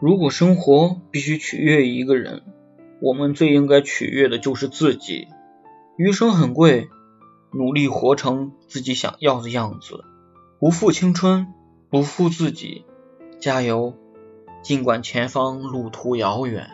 如果生活必须取悦一个人我们最应该取悦的就是自己。余生很贵努力活成自己想要的样子。不负青春不负自己。加油尽管前方路途遥远。